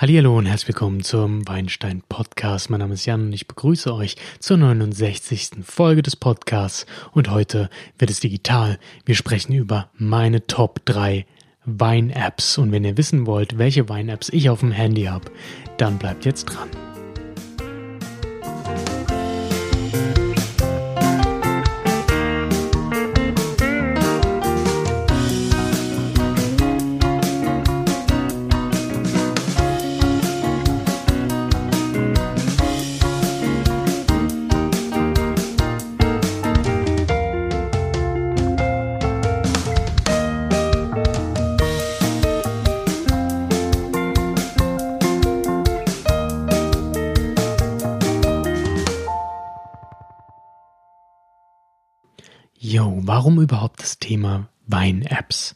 Hallo und herzlich willkommen zum Weinstein Podcast. Mein Name ist Jan und ich begrüße euch zur 69. Folge des Podcasts und heute wird es digital. Wir sprechen über meine Top 3 Wein-Apps und wenn ihr wissen wollt, welche Wein-Apps ich auf dem Handy habe, dann bleibt jetzt dran. Warum überhaupt das Thema Wein-Apps?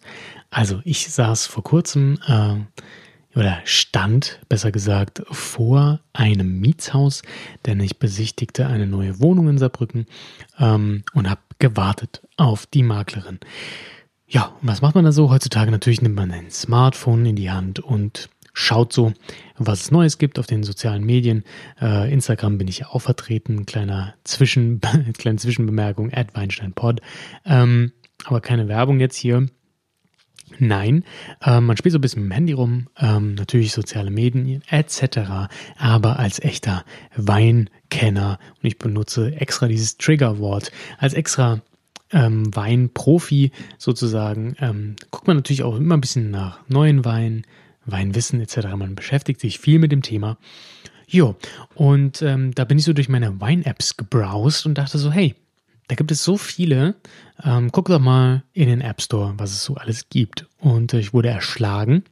Also ich saß vor kurzem äh, oder stand, besser gesagt, vor einem Mietshaus, denn ich besichtigte eine neue Wohnung in Saarbrücken ähm, und habe gewartet auf die Maklerin. Ja, was macht man da so? Heutzutage natürlich nimmt man ein Smartphone in die Hand und schaut so, was es Neues gibt auf den sozialen Medien. Äh, Instagram bin ich ja auch vertreten, kleiner Zwischen, kleine Zwischenbemerkung, at WeinsteinPod. Ähm, aber keine Werbung jetzt hier. Nein, äh, man spielt so ein bisschen mit dem Handy rum, ähm, natürlich soziale Medien etc., aber als echter Weinkenner und ich benutze extra dieses Triggerwort als extra ähm, Weinprofi sozusagen, ähm, guckt man natürlich auch immer ein bisschen nach neuen Weinen, Weinwissen etc. Man beschäftigt sich viel mit dem Thema. Jo, und ähm, da bin ich so durch meine Wein-Apps gebrowst und dachte so, hey, da gibt es so viele. Ähm, guck doch mal in den App Store, was es so alles gibt. Und äh, ich wurde erschlagen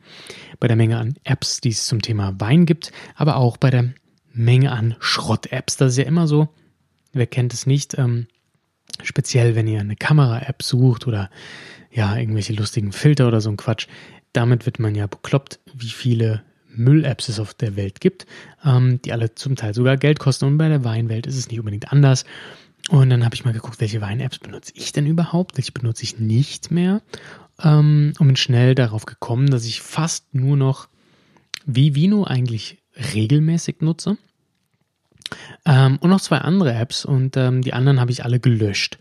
bei der Menge an Apps, die es zum Thema Wein gibt, aber auch bei der Menge an Schrott-Apps. Das ist ja immer so, wer kennt es nicht, ähm, speziell wenn ihr eine Kamera-App sucht oder ja, irgendwelche lustigen Filter oder so ein Quatsch damit wird man ja bekloppt, wie viele Müll-Apps es auf der Welt gibt, ähm, die alle zum Teil sogar Geld kosten. Und bei der Weinwelt ist es nicht unbedingt anders. Und dann habe ich mal geguckt, welche Wein-Apps benutze ich denn überhaupt? Welche benutze ich nicht mehr? Ähm, und bin schnell darauf gekommen, dass ich fast nur noch Vivino eigentlich regelmäßig nutze. Ähm, und noch zwei andere Apps und ähm, die anderen habe ich alle gelöscht.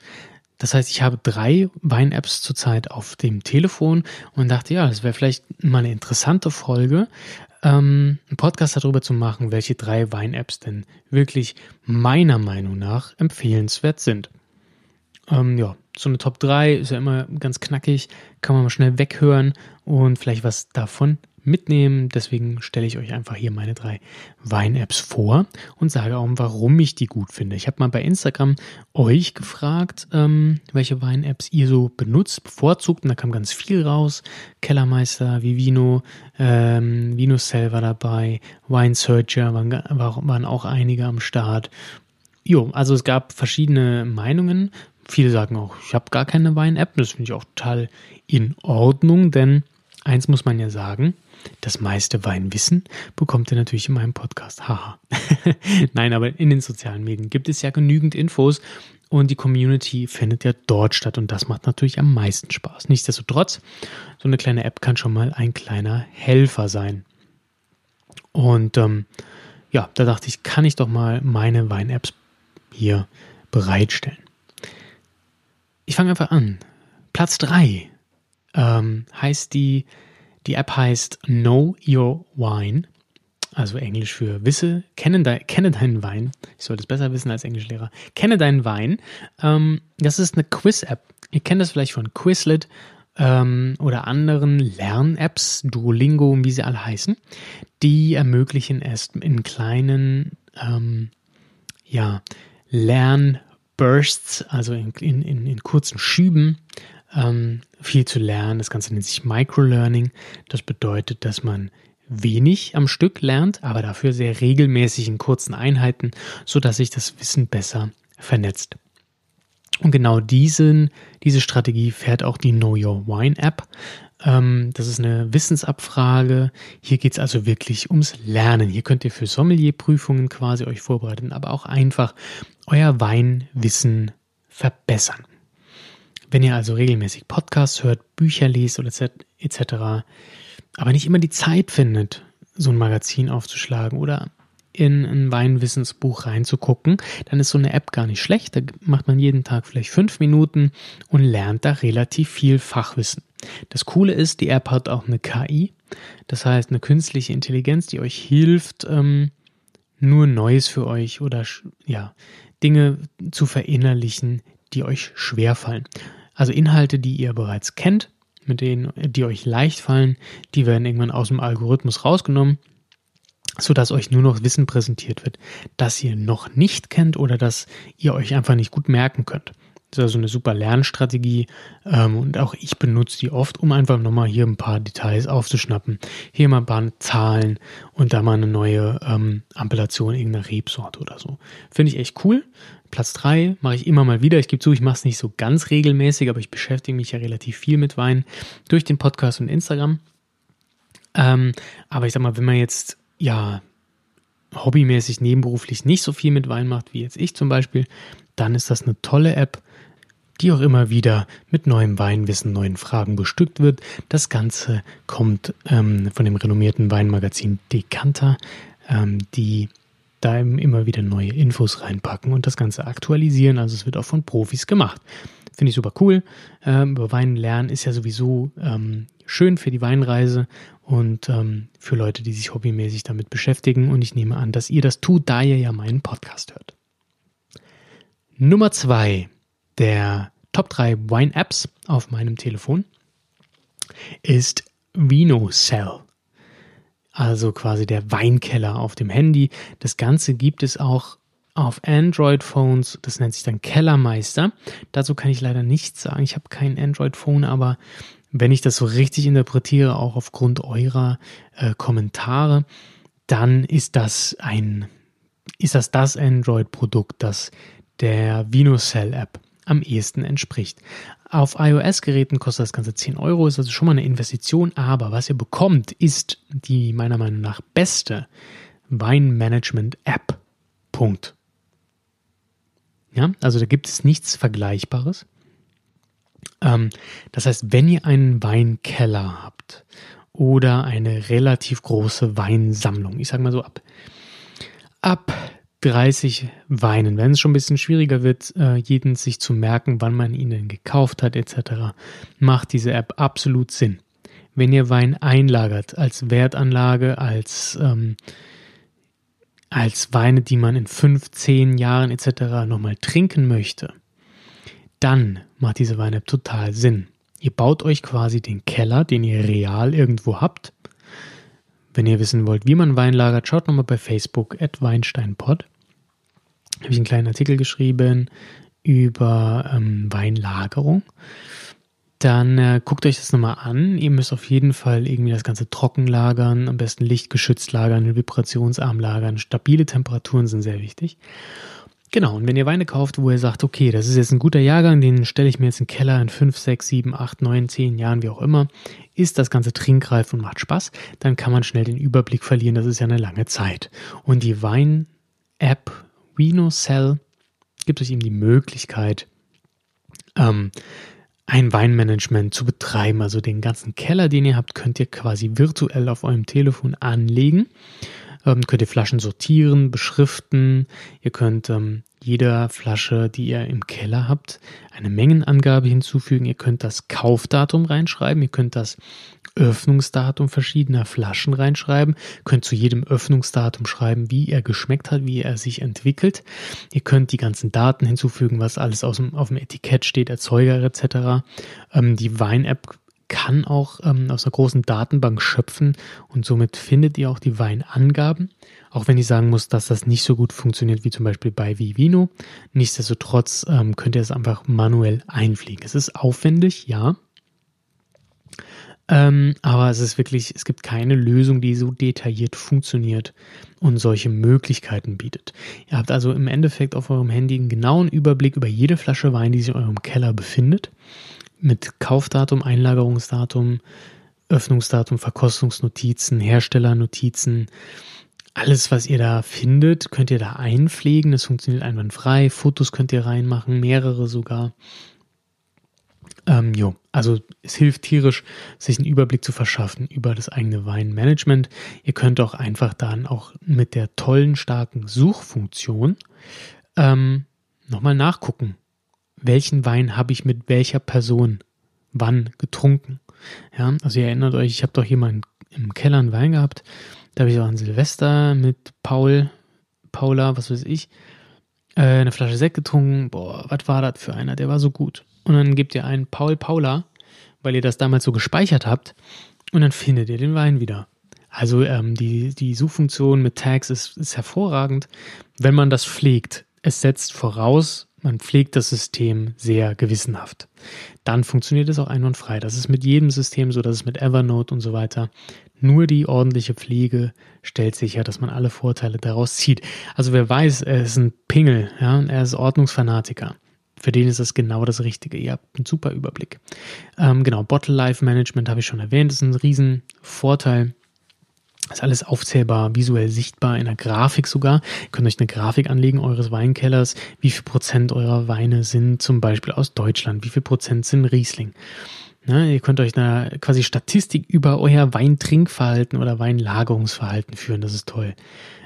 Das heißt, ich habe drei Wein-Apps zurzeit auf dem Telefon und dachte, ja, das wäre vielleicht mal eine interessante Folge, ähm, einen Podcast darüber zu machen, welche drei Wein-Apps denn wirklich meiner Meinung nach empfehlenswert sind. Ähm, ja, so eine Top 3 ist ja immer ganz knackig, kann man mal schnell weghören und vielleicht was davon mitnehmen. Deswegen stelle ich euch einfach hier meine drei Wein-Apps vor und sage auch, warum ich die gut finde. Ich habe mal bei Instagram euch gefragt, ähm, welche Wein-Apps ihr so benutzt, bevorzugt. Und da kam ganz viel raus. Kellermeister, Vivino, ähm, Vinocell war dabei, Wine Searcher waren, waren auch einige am Start. Jo, also es gab verschiedene Meinungen. Viele sagen auch, ich habe gar keine Wein-App. Das finde ich auch total in Ordnung, denn eins muss man ja sagen, das meiste Weinwissen bekommt ihr natürlich in meinem Podcast. Haha. Nein, aber in den sozialen Medien gibt es ja genügend Infos und die Community findet ja dort statt und das macht natürlich am meisten Spaß. Nichtsdestotrotz, so eine kleine App kann schon mal ein kleiner Helfer sein. Und ähm, ja, da dachte ich, kann ich doch mal meine Wein-Apps hier bereitstellen. Ich fange einfach an. Platz 3 ähm, heißt die die App heißt Know Your Wine, also Englisch für Wisse, kenne, de, kenne deinen Wein. Ich sollte es besser wissen als Englischlehrer. Kenne deinen Wein. Ähm, das ist eine Quiz-App. Ihr kennt das vielleicht von Quizlet ähm, oder anderen Lern-Apps, Duolingo und wie sie alle heißen. Die ermöglichen es in kleinen, ähm, ja, Lernbursts, also in, in, in, in kurzen Schüben, ähm, viel zu lernen. Das Ganze nennt sich Microlearning. Das bedeutet, dass man wenig am Stück lernt, aber dafür sehr regelmäßig in kurzen Einheiten, sodass sich das Wissen besser vernetzt. Und genau diesen, diese Strategie fährt auch die Know Your Wine App. Ähm, das ist eine Wissensabfrage. Hier geht es also wirklich ums Lernen. Hier könnt ihr für Sommelierprüfungen quasi euch vorbereiten, aber auch einfach euer Weinwissen verbessern. Wenn ihr also regelmäßig Podcasts hört, Bücher liest oder etc., aber nicht immer die Zeit findet, so ein Magazin aufzuschlagen oder in ein Weinwissensbuch reinzugucken, dann ist so eine App gar nicht schlecht. Da macht man jeden Tag vielleicht fünf Minuten und lernt da relativ viel Fachwissen. Das Coole ist, die App hat auch eine KI, das heißt eine künstliche Intelligenz, die euch hilft, ähm, nur Neues für euch oder ja, Dinge zu verinnerlichen, die euch schwerfallen. Also Inhalte, die ihr bereits kennt, mit denen, die euch leicht fallen, die werden irgendwann aus dem Algorithmus rausgenommen, sodass euch nur noch Wissen präsentiert wird, das ihr noch nicht kennt oder das ihr euch einfach nicht gut merken könnt. Das ist also eine super Lernstrategie ähm, und auch ich benutze die oft, um einfach nochmal hier ein paar Details aufzuschnappen. Hier mal ein paar Zahlen und da mal eine neue ähm, Ampellation irgendeiner Rebsorte oder so. Finde ich echt cool. Platz 3 mache ich immer mal wieder. Ich gebe zu, ich mache es nicht so ganz regelmäßig, aber ich beschäftige mich ja relativ viel mit Wein durch den Podcast und Instagram. Ähm, aber ich sag mal, wenn man jetzt ja hobbymäßig nebenberuflich nicht so viel mit Wein macht wie jetzt ich zum Beispiel, dann ist das eine tolle App die auch immer wieder mit neuem Weinwissen, neuen Fragen bestückt wird. Das Ganze kommt ähm, von dem renommierten Weinmagazin Decanter, ähm, die da immer wieder neue Infos reinpacken und das Ganze aktualisieren. Also es wird auch von Profis gemacht. Finde ich super cool. Ähm, über Wein lernen ist ja sowieso ähm, schön für die Weinreise und ähm, für Leute, die sich hobbymäßig damit beschäftigen. Und ich nehme an, dass ihr das tut, da ihr ja meinen Podcast hört. Nummer zwei der Top 3 Wine-Apps auf meinem Telefon ist VinoCell. Also quasi der Weinkeller auf dem Handy. Das Ganze gibt es auch auf Android-Phones. Das nennt sich dann Kellermeister. Dazu kann ich leider nichts sagen. Ich habe kein Android-Phone, aber wenn ich das so richtig interpretiere, auch aufgrund eurer äh, Kommentare, dann ist das ein, ist das das Android-Produkt, das der VinoCell-App am ehesten entspricht. Auf iOS-Geräten kostet das Ganze 10 Euro, ist also schon mal eine Investition, aber was ihr bekommt, ist die meiner Meinung nach beste Weinmanagement-App. Punkt. Ja, also da gibt es nichts Vergleichbares. Ähm, das heißt, wenn ihr einen Weinkeller habt oder eine relativ große Weinsammlung, ich sage mal so ab, ab 30 weinen. Wenn es schon ein bisschen schwieriger wird, äh, jeden sich zu merken, wann man ihn gekauft hat, etc., macht diese App absolut Sinn. Wenn ihr Wein einlagert als Wertanlage, als, ähm, als Weine, die man in 5, 10 Jahren etc. nochmal trinken möchte, dann macht diese Wein-App total Sinn. Ihr baut euch quasi den Keller, den ihr real irgendwo habt, wenn ihr wissen wollt, wie man Wein lagert, schaut nochmal bei Facebook at Weinsteinpod. Habe ich einen kleinen Artikel geschrieben über ähm, Weinlagerung. Dann äh, guckt euch das nochmal an. Ihr müsst auf jeden Fall irgendwie das Ganze trocken lagern, am besten lichtgeschützt lagern, vibrationsarm lagern. Stabile Temperaturen sind sehr wichtig. Genau, und wenn ihr Weine kauft, wo ihr sagt, okay, das ist jetzt ein guter Jahrgang, den stelle ich mir jetzt in den Keller in 5, 6, 7, 8, 9, 10 Jahren, wie auch immer, ist das Ganze trinkreif und macht Spaß, dann kann man schnell den Überblick verlieren, das ist ja eine lange Zeit. Und die Wein-App VinoCell gibt euch eben die Möglichkeit, ähm, ein Weinmanagement zu betreiben. Also den ganzen Keller, den ihr habt, könnt ihr quasi virtuell auf eurem Telefon anlegen ähm, könnt ihr Flaschen sortieren, beschriften. Ihr könnt ähm, jeder Flasche, die ihr im Keller habt, eine Mengenangabe hinzufügen. Ihr könnt das Kaufdatum reinschreiben. Ihr könnt das Öffnungsdatum verschiedener Flaschen reinschreiben. Könnt zu jedem Öffnungsdatum schreiben, wie er geschmeckt hat, wie er sich entwickelt. Ihr könnt die ganzen Daten hinzufügen, was alles aus dem, auf dem Etikett steht, Erzeuger etc. Ähm, die Wein-App kann auch ähm, aus einer großen Datenbank schöpfen und somit findet ihr auch die Weinangaben. Auch wenn ich sagen muss, dass das nicht so gut funktioniert wie zum Beispiel bei Vivino. Nichtsdestotrotz ähm, könnt ihr es einfach manuell einfliegen. Es ist aufwendig, ja. Ähm, aber es ist wirklich, es gibt keine Lösung, die so detailliert funktioniert und solche Möglichkeiten bietet. Ihr habt also im Endeffekt auf eurem Handy einen genauen Überblick über jede Flasche Wein, die sich in eurem Keller befindet mit Kaufdatum, Einlagerungsdatum, Öffnungsdatum, Verkostungsnotizen, Herstellernotizen. Alles, was ihr da findet, könnt ihr da einpflegen. Das funktioniert einwandfrei. Fotos könnt ihr reinmachen, mehrere sogar. Ähm, jo, also es hilft tierisch, sich einen Überblick zu verschaffen über das eigene Weinmanagement. Ihr könnt auch einfach dann auch mit der tollen, starken Suchfunktion ähm, nochmal nachgucken, welchen Wein habe ich mit welcher Person wann getrunken. Ja, also ihr erinnert euch, ich habe doch mal im Keller einen Wein gehabt. Da habe ich auch an Silvester mit Paul, Paula, was weiß ich, äh, eine Flasche Sekt getrunken. Boah, was war das für einer? Der war so gut. Und dann gebt ihr einen Paul Paula, weil ihr das damals so gespeichert habt. Und dann findet ihr den Wein wieder. Also ähm, die, die Suchfunktion mit Tags ist, ist hervorragend, wenn man das pflegt. Es setzt voraus, man pflegt das System sehr gewissenhaft. Dann funktioniert es auch einwandfrei. Das ist mit jedem System so, das ist mit Evernote und so weiter. Nur die ordentliche Pflege stellt sicher, dass man alle Vorteile daraus zieht. Also wer weiß, er ist ein Pingel, ja, er ist Ordnungsfanatiker. Für den ist das genau das Richtige. Ihr habt einen super Überblick. Ähm, genau, Bottle Life Management habe ich schon erwähnt, ist ein Riesenvorteil. Ist alles aufzählbar, visuell sichtbar, in der Grafik sogar. Ihr könnt euch eine Grafik anlegen eures Weinkellers. Wie viel Prozent eurer Weine sind zum Beispiel aus Deutschland? Wie viel Prozent sind Riesling? Ne, ihr könnt euch eine quasi Statistik über euer Weintrinkverhalten oder Weinlagerungsverhalten führen. Das ist toll.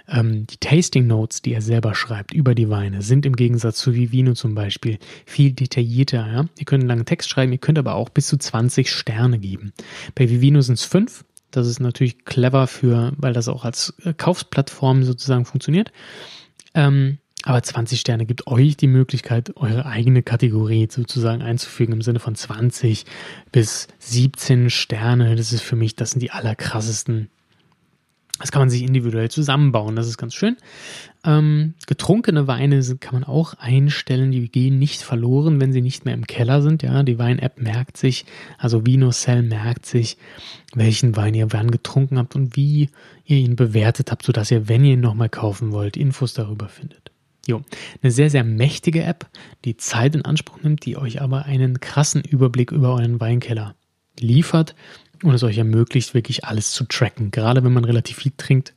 Ähm, die Tasting Notes, die ihr selber schreibt über die Weine, sind im Gegensatz zu Vivino zum Beispiel viel detaillierter. Ja? Ihr könnt einen langen Text schreiben, ihr könnt aber auch bis zu 20 Sterne geben. Bei Vivino sind es fünf. Das ist natürlich clever für, weil das auch als äh, Kaufsplattform sozusagen funktioniert. Ähm, aber 20 Sterne gibt euch die Möglichkeit, eure eigene Kategorie sozusagen einzufügen im Sinne von 20 bis 17 Sterne. Das ist für mich, das sind die allerkrassesten. Das kann man sich individuell zusammenbauen. Das ist ganz schön. Ähm, getrunkene Weine kann man auch einstellen, die gehen nicht verloren, wenn sie nicht mehr im Keller sind. Ja, die Wein-App merkt sich, also VinoCell merkt sich, welchen Wein ihr wann getrunken habt und wie ihr ihn bewertet habt, sodass ihr, wenn ihr ihn nochmal kaufen wollt, Infos darüber findet. Jo, eine sehr, sehr mächtige App, die Zeit in Anspruch nimmt, die euch aber einen krassen Überblick über euren Weinkeller liefert und es euch ermöglicht, wirklich alles zu tracken. Gerade wenn man relativ viel trinkt,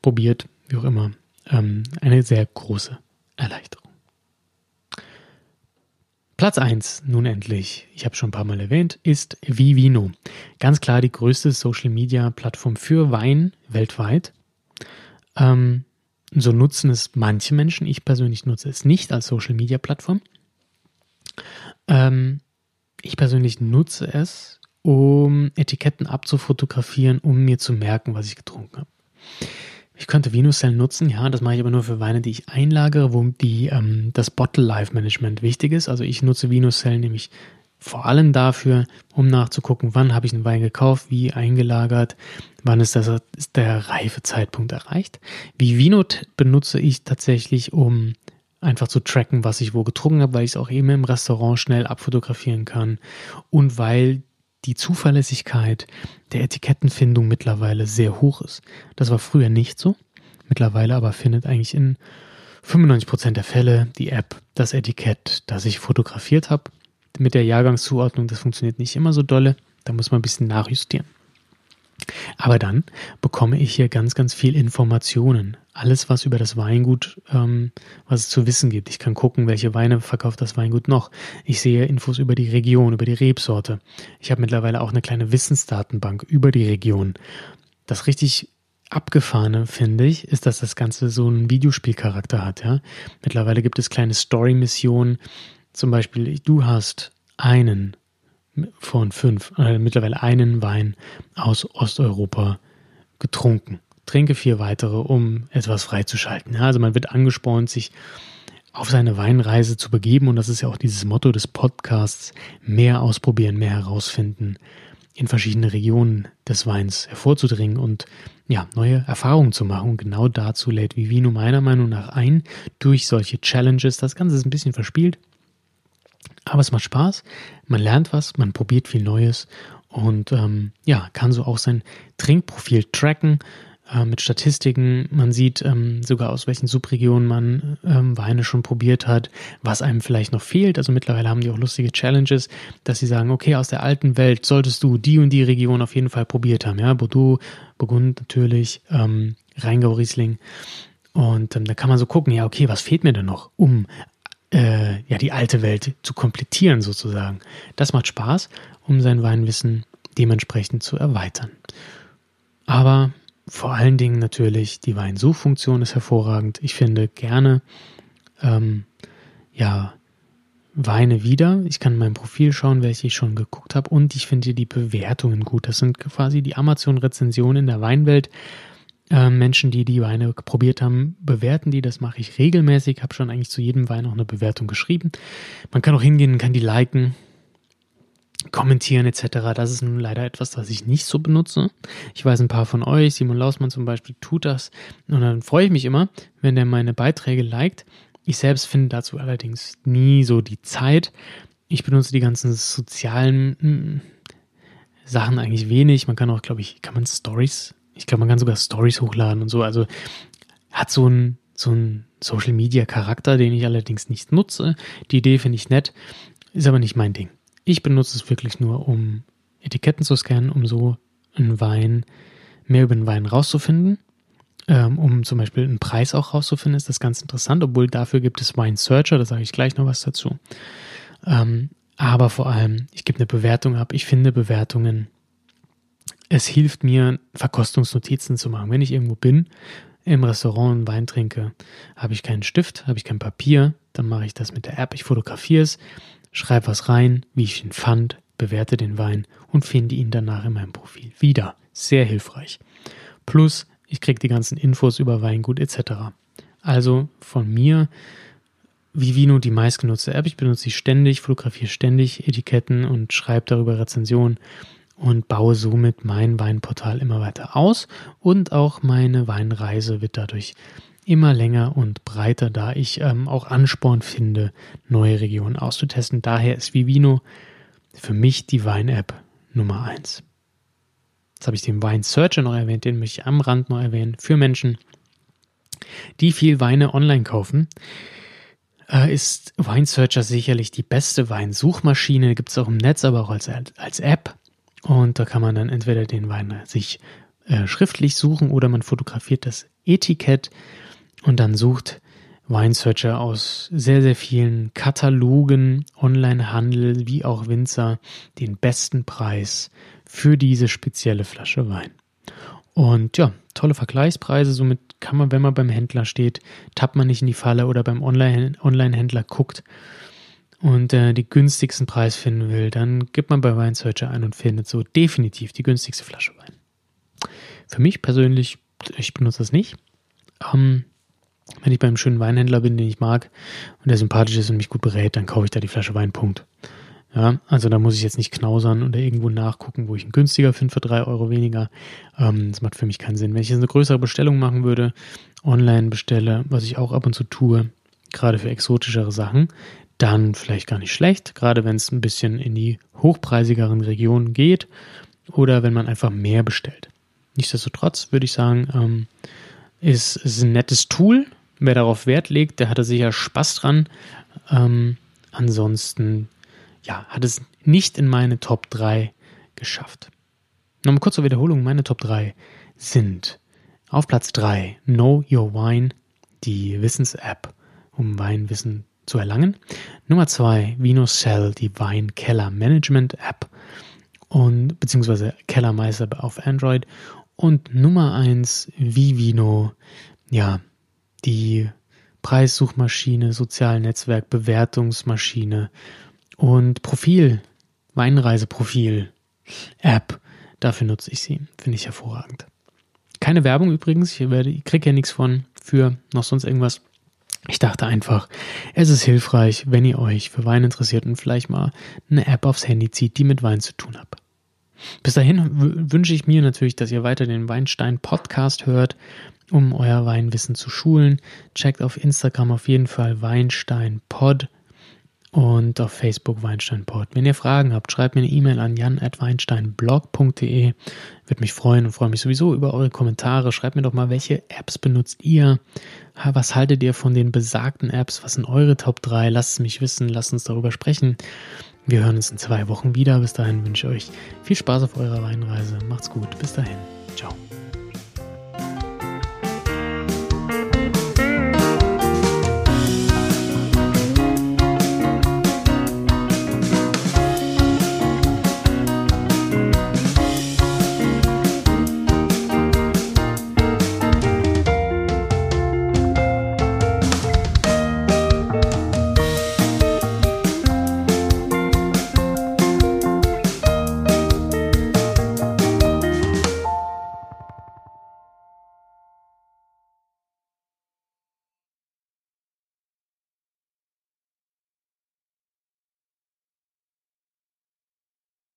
probiert, wie auch immer ähm, eine sehr große Erleichterung. Platz 1, nun endlich, ich habe schon ein paar Mal erwähnt, ist Vivino. Ganz klar die größte Social-Media-Plattform für Wein weltweit. Ähm, so nutzen es manche Menschen. Ich persönlich nutze es nicht als Social-Media-Plattform. Ähm, ich persönlich nutze es, um Etiketten abzufotografieren, um mir zu merken, was ich getrunken habe. Ich könnte Venuscell nutzen, ja, das mache ich aber nur für Weine, die ich einlagere, wo die, ähm, das Bottle Life Management wichtig ist. Also ich nutze Venuscell nämlich vor allem dafür, um nachzugucken, wann habe ich einen Wein gekauft, wie eingelagert, wann ist, das, ist der Reifezeitpunkt erreicht. Wie Vinot benutze ich tatsächlich, um einfach zu tracken, was ich wo getrunken habe, weil ich es auch eben im Restaurant schnell abfotografieren kann und weil die Zuverlässigkeit der Etikettenfindung mittlerweile sehr hoch ist. Das war früher nicht so. Mittlerweile aber findet eigentlich in 95% der Fälle die App das Etikett, das ich fotografiert habe. Mit der Jahrgangszuordnung, das funktioniert nicht immer so dolle. Da muss man ein bisschen nachjustieren. Aber dann bekomme ich hier ganz, ganz viel Informationen. Alles, was über das Weingut, ähm, was es zu wissen gibt. Ich kann gucken, welche Weine verkauft das Weingut noch. Ich sehe Infos über die Region, über die Rebsorte. Ich habe mittlerweile auch eine kleine Wissensdatenbank über die Region. Das richtig abgefahrene, finde ich, ist, dass das Ganze so einen Videospielcharakter hat. Ja? Mittlerweile gibt es kleine Story-Missionen. Zum Beispiel, du hast einen von fünf, äh, mittlerweile einen Wein aus Osteuropa getrunken. Trinke vier weitere, um etwas freizuschalten. Ja, also man wird angespornt, sich auf seine Weinreise zu begeben und das ist ja auch dieses Motto des Podcasts, mehr ausprobieren, mehr herausfinden, in verschiedene Regionen des Weins hervorzudringen und ja, neue Erfahrungen zu machen. Und genau dazu lädt Vivino meiner Meinung nach ein, durch solche Challenges. Das Ganze ist ein bisschen verspielt, aber es macht Spaß, man lernt was, man probiert viel Neues und ähm, ja, kann so auch sein Trinkprofil tracken äh, mit Statistiken. Man sieht ähm, sogar aus welchen Subregionen man ähm, Weine schon probiert hat, was einem vielleicht noch fehlt. Also mittlerweile haben die auch lustige Challenges, dass sie sagen, okay, aus der alten Welt solltest du die und die Region auf jeden Fall probiert haben. Ja, Bordeaux, Burgund natürlich, ähm, Rheingau, Riesling. Und ähm, da kann man so gucken, ja, okay, was fehlt mir denn noch, um äh, ja, die alte Welt zu komplettieren sozusagen. Das macht Spaß, um sein Weinwissen dementsprechend zu erweitern. Aber vor allen Dingen natürlich die Weinsuchfunktion ist hervorragend. Ich finde gerne ähm, ja Weine wieder. Ich kann in meinem Profil schauen, welche ich schon geguckt habe und ich finde die Bewertungen gut. Das sind quasi die Amazon-Rezensionen in der Weinwelt. Äh, Menschen, die die Weine probiert haben, bewerten die. Das mache ich regelmäßig. Habe schon eigentlich zu jedem Wein auch eine Bewertung geschrieben. Man kann auch hingehen, kann die liken kommentieren etc. Das ist nun leider etwas, das ich nicht so benutze. Ich weiß, ein paar von euch, Simon Lausmann zum Beispiel, tut das. Und dann freue ich mich immer, wenn der meine Beiträge liked. Ich selbst finde dazu allerdings nie so die Zeit. Ich benutze die ganzen sozialen hm, Sachen eigentlich wenig. Man kann auch, glaube ich, kann man Stories, ich glaube, man kann sogar Stories hochladen und so. Also hat so ein, so Social Media Charakter, den ich allerdings nicht nutze. Die Idee finde ich nett, ist aber nicht mein Ding. Ich benutze es wirklich nur, um Etiketten zu scannen, um so einen Wein, mehr über den Wein rauszufinden. Ähm, um zum Beispiel einen Preis auch rauszufinden, ist das ganz interessant, obwohl dafür gibt es Wine Searcher, da sage ich gleich noch was dazu. Ähm, aber vor allem, ich gebe eine Bewertung ab. Ich finde Bewertungen. Es hilft mir, Verkostungsnotizen zu machen. Wenn ich irgendwo bin, im Restaurant einen Wein trinke, habe ich keinen Stift, habe ich kein Papier, dann mache ich das mit der App. Ich fotografiere es, schreibe was rein, wie ich ihn fand, bewerte den Wein und finde ihn danach in meinem Profil wieder. Sehr hilfreich. Plus, ich kriege die ganzen Infos über Weingut etc. Also von mir Vivino die meistgenutzte App. Ich benutze sie ständig, fotografiere ständig Etiketten und schreibe darüber Rezensionen und baue somit mein Weinportal immer weiter aus und auch meine Weinreise wird dadurch immer länger und breiter, da ich ähm, auch Ansporn finde, neue Regionen auszutesten. Daher ist Vivino für mich die Wein-App Nummer eins. Jetzt habe ich den Wine Searcher noch erwähnt, den möchte ich am Rand noch erwähnen. Für Menschen, die viel Weine online kaufen, äh, ist Wine Searcher sicherlich die beste Weinsuchmaschine. Gibt es auch im Netz, aber auch als, als App. Und da kann man dann entweder den Wein sich äh, schriftlich suchen oder man fotografiert das Etikett und dann sucht Wine Searcher aus sehr, sehr vielen Katalogen, Onlinehandel wie auch Winzer den besten Preis für diese spezielle Flasche Wein. Und ja, tolle Vergleichspreise. Somit kann man, wenn man beim Händler steht, tappt man nicht in die Falle oder beim Online-Händler guckt und äh, die günstigsten Preis finden will, dann gibt man bei Wine Searcher ein und findet so definitiv die günstigste Flasche Wein. Für mich persönlich, ich benutze das nicht. Ähm, wenn ich beim schönen Weinhändler bin, den ich mag und der sympathisch ist und mich gut berät, dann kaufe ich da die Flasche Wein. Punkt. Ja, also da muss ich jetzt nicht knausern oder irgendwo nachgucken, wo ich ihn günstiger finde für drei Euro weniger. Ähm, das macht für mich keinen Sinn. Wenn ich jetzt eine größere Bestellung machen würde, online bestelle, was ich auch ab und zu tue, gerade für exotischere Sachen, dann vielleicht gar nicht schlecht, gerade wenn es ein bisschen in die hochpreisigeren Regionen geht oder wenn man einfach mehr bestellt. Nichtsdestotrotz würde ich sagen, ähm, ist, ist ein nettes Tool, Wer darauf Wert legt, der hatte sicher Spaß dran. Ähm, ansonsten, ja, hat es nicht in meine Top 3 geschafft. Nochmal kurz zur Wiederholung. Meine Top 3 sind auf Platz 3 Know Your Wine, die Wissens-App, um Weinwissen zu erlangen. Nummer 2 VinoCell, die Weinkeller Management App und beziehungsweise Kellermeister auf Android. Und Nummer 1 Vivino, ja, die Preissuchmaschine, Sozialnetzwerk, Bewertungsmaschine und Profil, Weinreiseprofil, App. Dafür nutze ich sie. Finde ich hervorragend. Keine Werbung übrigens. Ich, ich kriege ja nichts von für noch sonst irgendwas. Ich dachte einfach, es ist hilfreich, wenn ihr euch für Wein interessiert und vielleicht mal eine App aufs Handy zieht, die mit Wein zu tun hat. Bis dahin wünsche ich mir natürlich, dass ihr weiter den Weinstein Podcast hört, um euer Weinwissen zu schulen. Checkt auf Instagram auf jeden Fall Weinstein Pod und auf Facebook Weinstein Pod. Wenn ihr Fragen habt, schreibt mir eine E-Mail an jan@weinsteinblog.de. Würde mich freuen und freue mich sowieso über eure Kommentare. Schreibt mir doch mal, welche Apps benutzt ihr? Was haltet ihr von den besagten Apps? Was sind eure Top 3? Lasst es mich wissen, lasst uns darüber sprechen. Wir hören uns in zwei Wochen wieder. Bis dahin wünsche ich euch viel Spaß auf eurer Weinreise. Macht's gut. Bis dahin. Ciao.